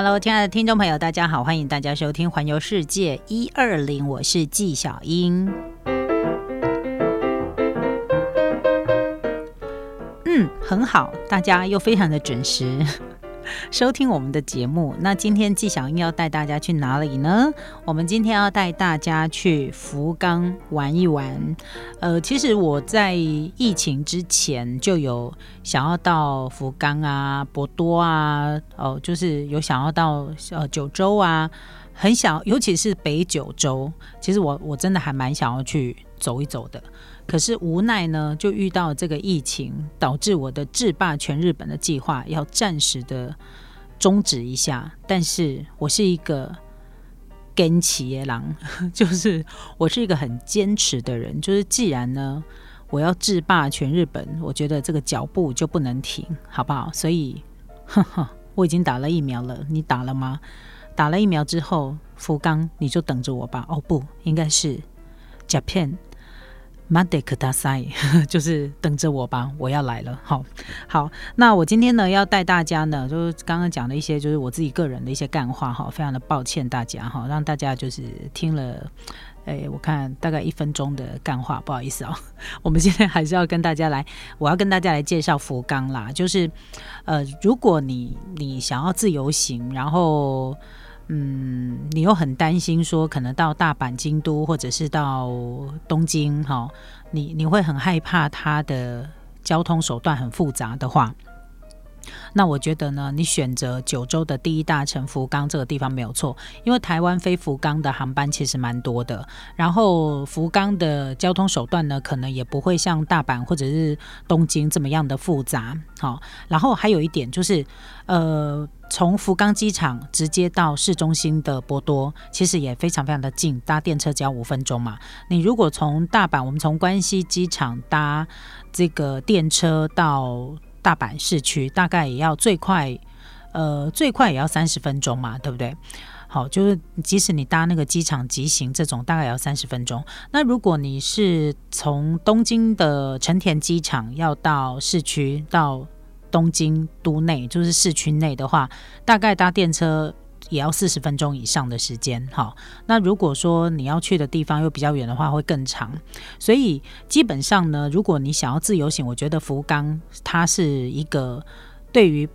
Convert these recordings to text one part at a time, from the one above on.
Hello，亲爱的听众朋友，大家好，欢迎大家收听《环游世界一二零》，我是纪晓英。嗯，很好，大家又非常的准时。收听我们的节目，那今天纪晓英要带大家去哪里呢？我们今天要带大家去福冈玩一玩。呃，其实我在疫情之前就有想要到福冈啊、博多啊，哦，就是有想要到呃九州啊，很想，尤其是北九州，其实我我真的还蛮想要去走一走的。可是无奈呢，就遇到这个疫情，导致我的制霸全日本的计划要暂时的终止一下。但是我是一个跟企业狼，就是我是一个很坚持的人。就是既然呢，我要制霸全日本，我觉得这个脚步就不能停，好不好？所以，呵呵，我已经打了疫苗了，你打了吗？打了疫苗之后，福冈你就等着我吧。哦，不应该是 Japan。马德克大赛就是等着我吧，我要来了。好，好，那我今天呢要带大家呢，就是刚刚讲的一些，就是我自己个人的一些干话哈，非常的抱歉大家哈，让大家就是听了，哎，我看大概一分钟的干话，不好意思哦。我们今天还是要跟大家来，我要跟大家来介绍福冈啦，就是呃，如果你你想要自由行，然后。嗯，你又很担心说可能到大阪、京都或者是到东京，哈，你你会很害怕它的交通手段很复杂的话，那我觉得呢，你选择九州的第一大城福冈这个地方没有错，因为台湾飞福冈的航班其实蛮多的，然后福冈的交通手段呢，可能也不会像大阪或者是东京这么样的复杂，好，然后还有一点就是，呃。从福冈机场直接到市中心的波多，其实也非常非常的近，搭电车只要五分钟嘛。你如果从大阪，我们从关西机场搭这个电车到大阪市区，大概也要最快，呃，最快也要三十分钟嘛，对不对？好，就是即使你搭那个机场急行这种，大概也要三十分钟。那如果你是从东京的成田机场要到市区到。东京都内就是市区内的话，大概搭电车也要四十分钟以上的时间。哈，那如果说你要去的地方又比较远的话，会更长。所以基本上呢，如果你想要自由行，我觉得福冈它是一个对于。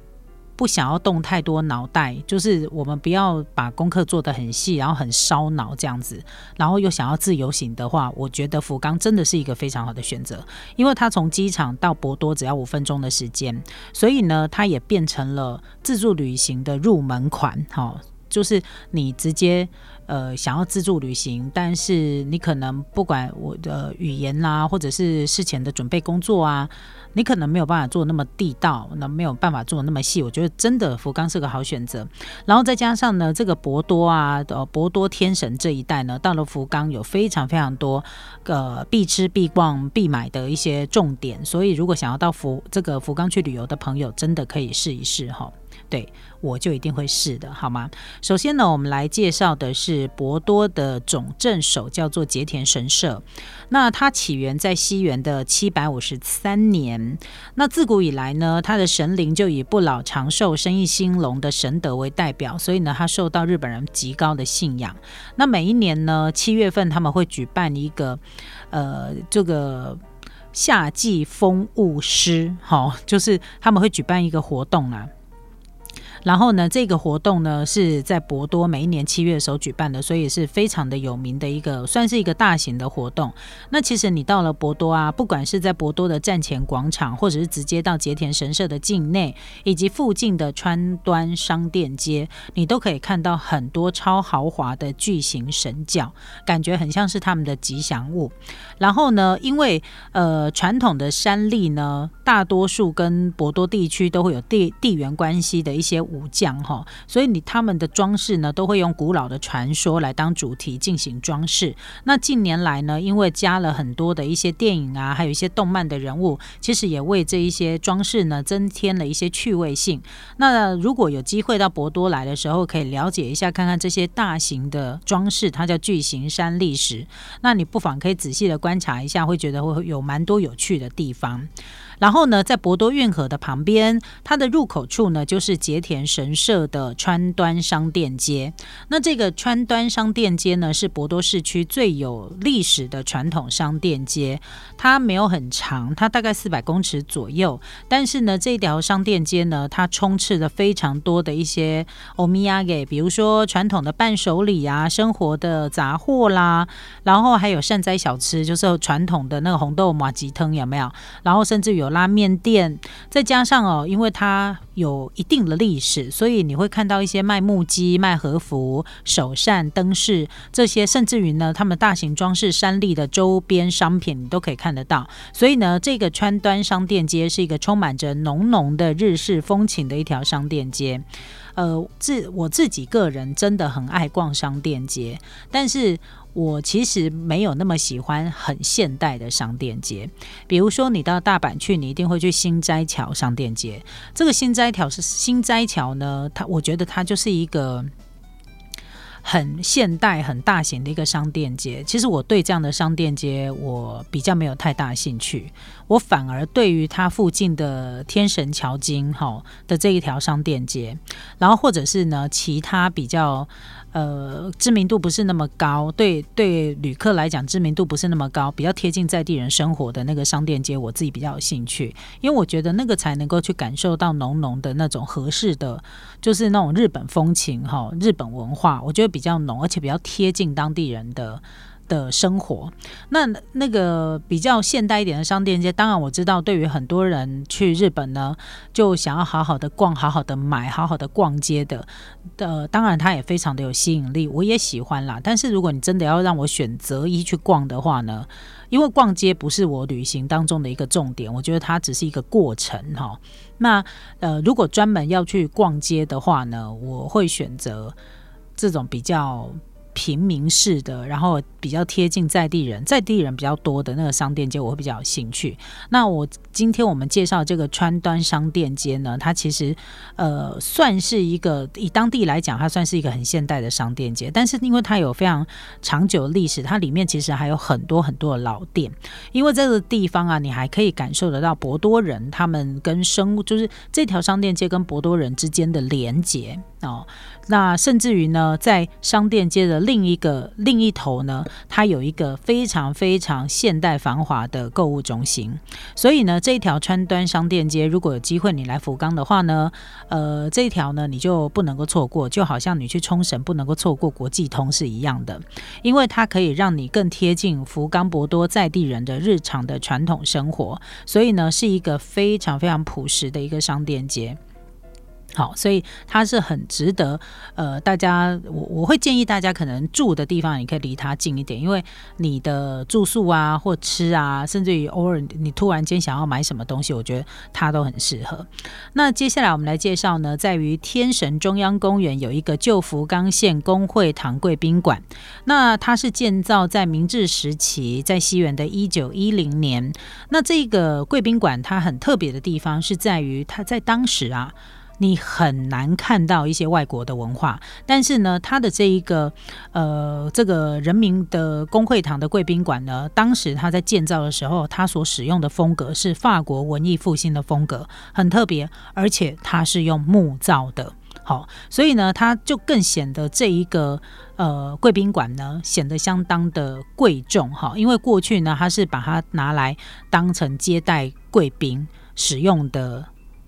不想要动太多脑袋，就是我们不要把功课做得很细，然后很烧脑这样子，然后又想要自由行的话，我觉得福冈真的是一个非常好的选择，因为它从机场到博多只要五分钟的时间，所以呢，它也变成了自助旅行的入门款，哈，就是你直接。呃，想要自助旅行，但是你可能不管我的语言啦，或者是事前的准备工作啊，你可能没有办法做那么地道，那没有办法做那么细。我觉得真的福冈是个好选择。然后再加上呢，这个博多啊，呃，博多天神这一带呢，到了福冈有非常非常多个必吃、必逛、必买的一些重点，所以如果想要到福这个福冈去旅游的朋友，真的可以试一试哈。对，我就一定会试的，好吗？首先呢，我们来介绍的是博多的总镇守，叫做节田神社。那它起源在西元的七百五十三年。那自古以来呢，它的神灵就以不老长寿、生意兴隆的神德为代表，所以呢，它受到日本人极高的信仰。那每一年呢，七月份他们会举办一个，呃，这个夏季风物诗，好，就是他们会举办一个活动啊。然后呢，这个活动呢是在博多每一年七月的时候举办的，所以是非常的有名的一个，算是一个大型的活动。那其实你到了博多啊，不管是在博多的站前广场，或者是直接到节田神社的境内，以及附近的川端商店街，你都可以看到很多超豪华的巨型神教，感觉很像是他们的吉祥物。然后呢，因为呃传统的山立呢，大多数跟博多地区都会有地地缘关系的一些。武将哈，所以你他们的装饰呢，都会用古老的传说来当主题进行装饰。那近年来呢，因为加了很多的一些电影啊，还有一些动漫的人物，其实也为这一些装饰呢增添了一些趣味性。那如果有机会到博多来的时候，可以了解一下，看看这些大型的装饰，它叫巨型山历史。那你不妨可以仔细的观察一下，会觉得会有蛮多有趣的地方。然后呢，在博多运河的旁边，它的入口处呢，就是节田神社的川端商店街。那这个川端商店街呢，是博多市区最有历史的传统商店街。它没有很长，它大概四百公尺左右。但是呢，这条商店街呢，它充斥着非常多的一些欧米亚给，比如说传统的伴手礼啊，生活的杂货啦，然后还有善哉小吃，就是传统的那个红豆麻吉汤，有没有？然后甚至有拉面店，再加上哦，因为它有一定的历史，所以你会看到一些卖木屐、卖和服、手扇、灯饰这些，甚至于呢，他们大型装饰山立的周边商品，你都可以看得到。所以呢，这个川端商店街是一个充满着浓浓的日式风情的一条商店街。呃，自我自己个人真的很爱逛商店街，但是。我其实没有那么喜欢很现代的商店街，比如说你到大阪去，你一定会去新斋桥商店街。这个新斋桥是新斋桥呢，它我觉得它就是一个很现代、很大型的一个商店街。其实我对这样的商店街，我比较没有太大兴趣。我反而对于它附近的天神桥筋哈的这一条商店街，然后或者是呢其他比较。呃，知名度不是那么高，对对，旅客来讲知名度不是那么高，比较贴近在地人生活的那个商店街，我自己比较有兴趣，因为我觉得那个才能够去感受到浓浓的那种合适的，就是那种日本风情哈，日本文化，我觉得比较浓，而且比较贴近当地人的。的生活，那那个比较现代一点的商店街，当然我知道，对于很多人去日本呢，就想要好好的逛、好好的买、好好的逛街的，的当然它也非常的有吸引力，我也喜欢啦。但是如果你真的要让我选择一去逛的话呢，因为逛街不是我旅行当中的一个重点，我觉得它只是一个过程哈。那呃，如果专门要去逛街的话呢，我会选择这种比较。平民式的，然后比较贴近在地人，在地人比较多的那个商店街，我会比较有兴趣。那我今天我们介绍这个川端商店街呢，它其实呃算是一个以当地来讲，它算是一个很现代的商店街，但是因为它有非常长久的历史，它里面其实还有很多很多的老店。因为这个地方啊，你还可以感受得到博多人他们跟生物就是这条商店街跟博多人之间的连结哦。那甚至于呢，在商店街的另一个另一头呢，它有一个非常非常现代繁华的购物中心。所以呢，这一条川端商店街，如果有机会你来福冈的话呢，呃，这一条呢你就不能够错过，就好像你去冲绳不能够错过国际通是一样的，因为它可以让你更贴近福冈博多在地人的日常的传统生活。所以呢，是一个非常非常朴实的一个商店街。好，所以它是很值得，呃，大家我我会建议大家可能住的地方，你可以离它近一点，因为你的住宿啊或吃啊，甚至于偶尔你突然间想要买什么东西，我觉得它都很适合。那接下来我们来介绍呢，在于天神中央公园有一个旧福冈县工会堂贵宾馆，那它是建造在明治时期，在西元的一九一零年。那这个贵宾馆它很特别的地方是在于它在当时啊。你很难看到一些外国的文化，但是呢，它的这一个呃，这个人民的工会堂的贵宾馆呢，当时它在建造的时候，它所使用的风格是法国文艺复兴的风格，很特别，而且它是用木造的，好，所以呢，它就更显得这一个呃贵宾馆呢，显得相当的贵重哈，因为过去呢，它是把它拿来当成接待贵宾使用的。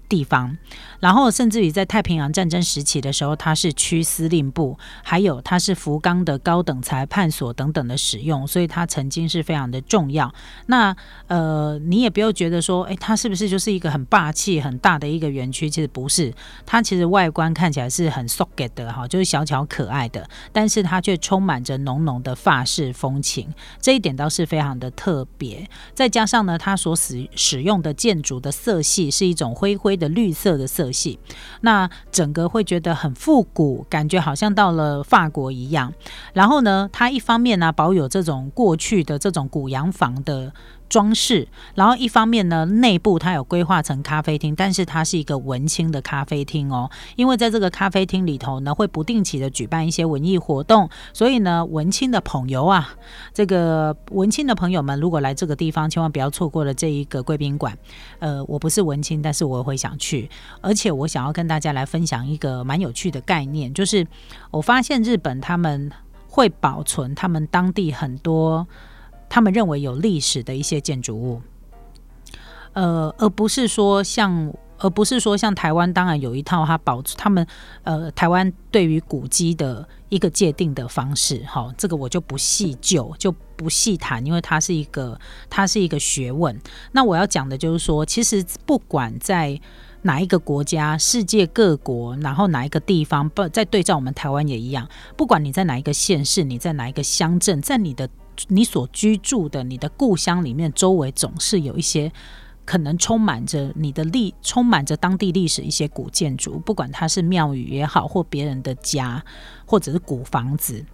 地方，然后甚至于在太平洋战争时期的时候，它是区司令部，还有它是福冈的高等裁判所等等的使用，所以它曾经是非常的重要。那呃，你也不要觉得说，哎，它是不是就是一个很霸气、很大的一个园区？其实不是，它其实外观看起来是很 socket 的哈，就是小巧可爱的，但是它却充满着浓浓的法式风情，这一点倒是非常的特别。再加上呢，它所使使用的建筑的色系是一种灰灰。的绿色的色系，那整个会觉得很复古，感觉好像到了法国一样。然后呢，它一方面呢保有这种过去的这种古洋房的。装饰，然后一方面呢，内部它有规划成咖啡厅，但是它是一个文青的咖啡厅哦。因为在这个咖啡厅里头呢，会不定期的举办一些文艺活动，所以呢，文青的朋友啊，这个文青的朋友们，如果来这个地方，千万不要错过了这一个贵宾馆。呃，我不是文青，但是我会想去，而且我想要跟大家来分享一个蛮有趣的概念，就是我发现日本他们会保存他们当地很多。他们认为有历史的一些建筑物，呃，而不是说像，而不是说像台湾，当然有一套它保他们呃台湾对于古迹的一个界定的方式，哈，这个我就不细究，就不细谈，因为它是一个它是一个学问。那我要讲的就是说，其实不管在哪一个国家、世界各国，然后哪一个地方，不在对照我们台湾也一样，不管你在哪一个县市，你在哪一个乡镇，在你的。你所居住的你的故乡里面，周围总是有一些可能充满着你的历，充满着当地历史一些古建筑，不管它是庙宇也好，或别人的家，或者是古房子，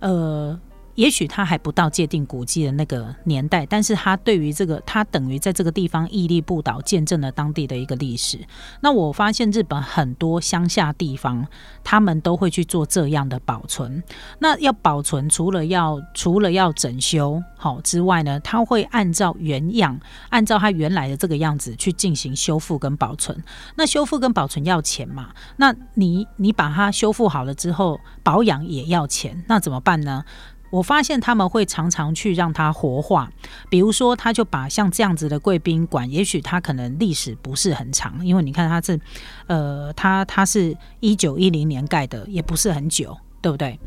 呃。也许他还不到界定古迹的那个年代，但是他对于这个，他等于在这个地方屹立不倒，见证了当地的一个历史。那我发现日本很多乡下地方，他们都会去做这样的保存。那要保存，除了要除了要整修好之外呢，他会按照原样，按照它原来的这个样子去进行修复跟保存。那修复跟保存要钱嘛？那你你把它修复好了之后，保养也要钱，那怎么办呢？我发现他们会常常去让它活化，比如说，他就把像这样子的贵宾馆，也许它可能历史不是很长，因为你看它是，呃，它它是一九一零年盖的，也不是很久，对不对？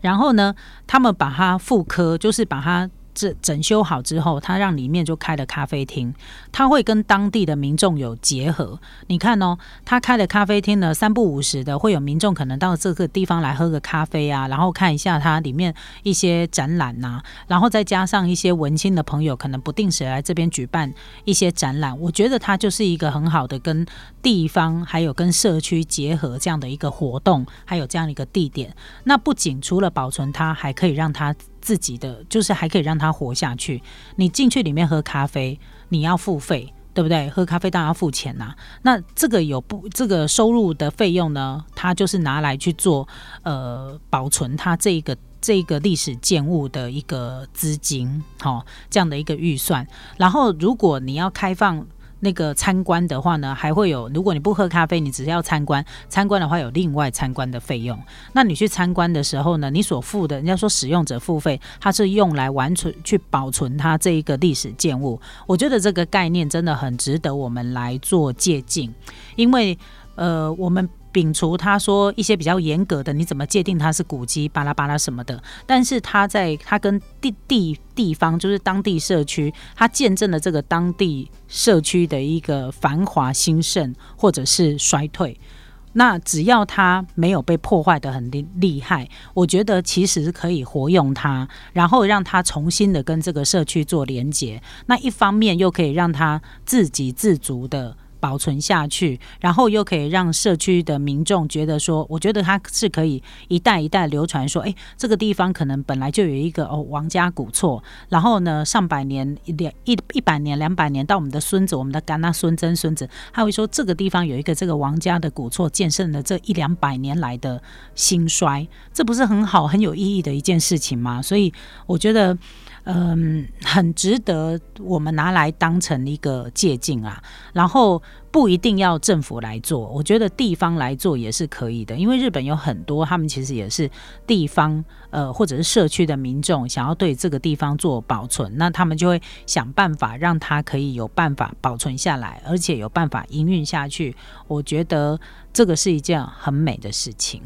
然后呢，他们把它复刻，就是把它。整整修好之后，他让里面就开了咖啡厅，他会跟当地的民众有结合。你看哦，他开的咖啡厅呢，三不五时的会有民众可能到这个地方来喝个咖啡啊，然后看一下它里面一些展览呐，然后再加上一些文青的朋友，可能不定时来这边举办一些展览。我觉得它就是一个很好的跟地方还有跟社区结合这样的一个活动，还有这样一个地点。那不仅除了保存它，还可以让它。自己的就是还可以让他活下去。你进去里面喝咖啡，你要付费，对不对？喝咖啡当然要付钱呐。那这个有不这个收入的费用呢？它就是拿来去做呃保存它这个这个历史建物的一个资金，好这样的一个预算。然后如果你要开放。那个参观的话呢，还会有，如果你不喝咖啡，你只是要参观，参观的话有另外参观的费用。那你去参观的时候呢，你所付的，人家说使用者付费，它是用来完存去保存它这一个历史建物。我觉得这个概念真的很值得我们来做借鉴，因为呃，我们。摒除他说一些比较严格的，你怎么界定它是古迹巴拉巴拉什么的？但是他在他跟地地地方，就是当地社区，他见证了这个当地社区的一个繁华兴盛或者是衰退。那只要它没有被破坏的很厉厉害，我觉得其实可以活用它，然后让它重新的跟这个社区做连接。那一方面又可以让它自给自足的。保存下去，然后又可以让社区的民众觉得说，我觉得它是可以一代一代流传。说，哎，这个地方可能本来就有一个哦王家古厝，然后呢，上百年、两一一百年、两百年，到我们的孙子、我们的干那孙曾孙子，他会说这个地方有一个这个王家的古厝，见证了这一两百年来的兴衰，这不是很好、很有意义的一件事情吗？所以，我觉得。嗯，很值得我们拿来当成一个借鉴啊。然后不一定要政府来做，我觉得地方来做也是可以的。因为日本有很多，他们其实也是地方呃或者是社区的民众想要对这个地方做保存，那他们就会想办法让它可以有办法保存下来，而且有办法营运下去。我觉得这个是一件很美的事情。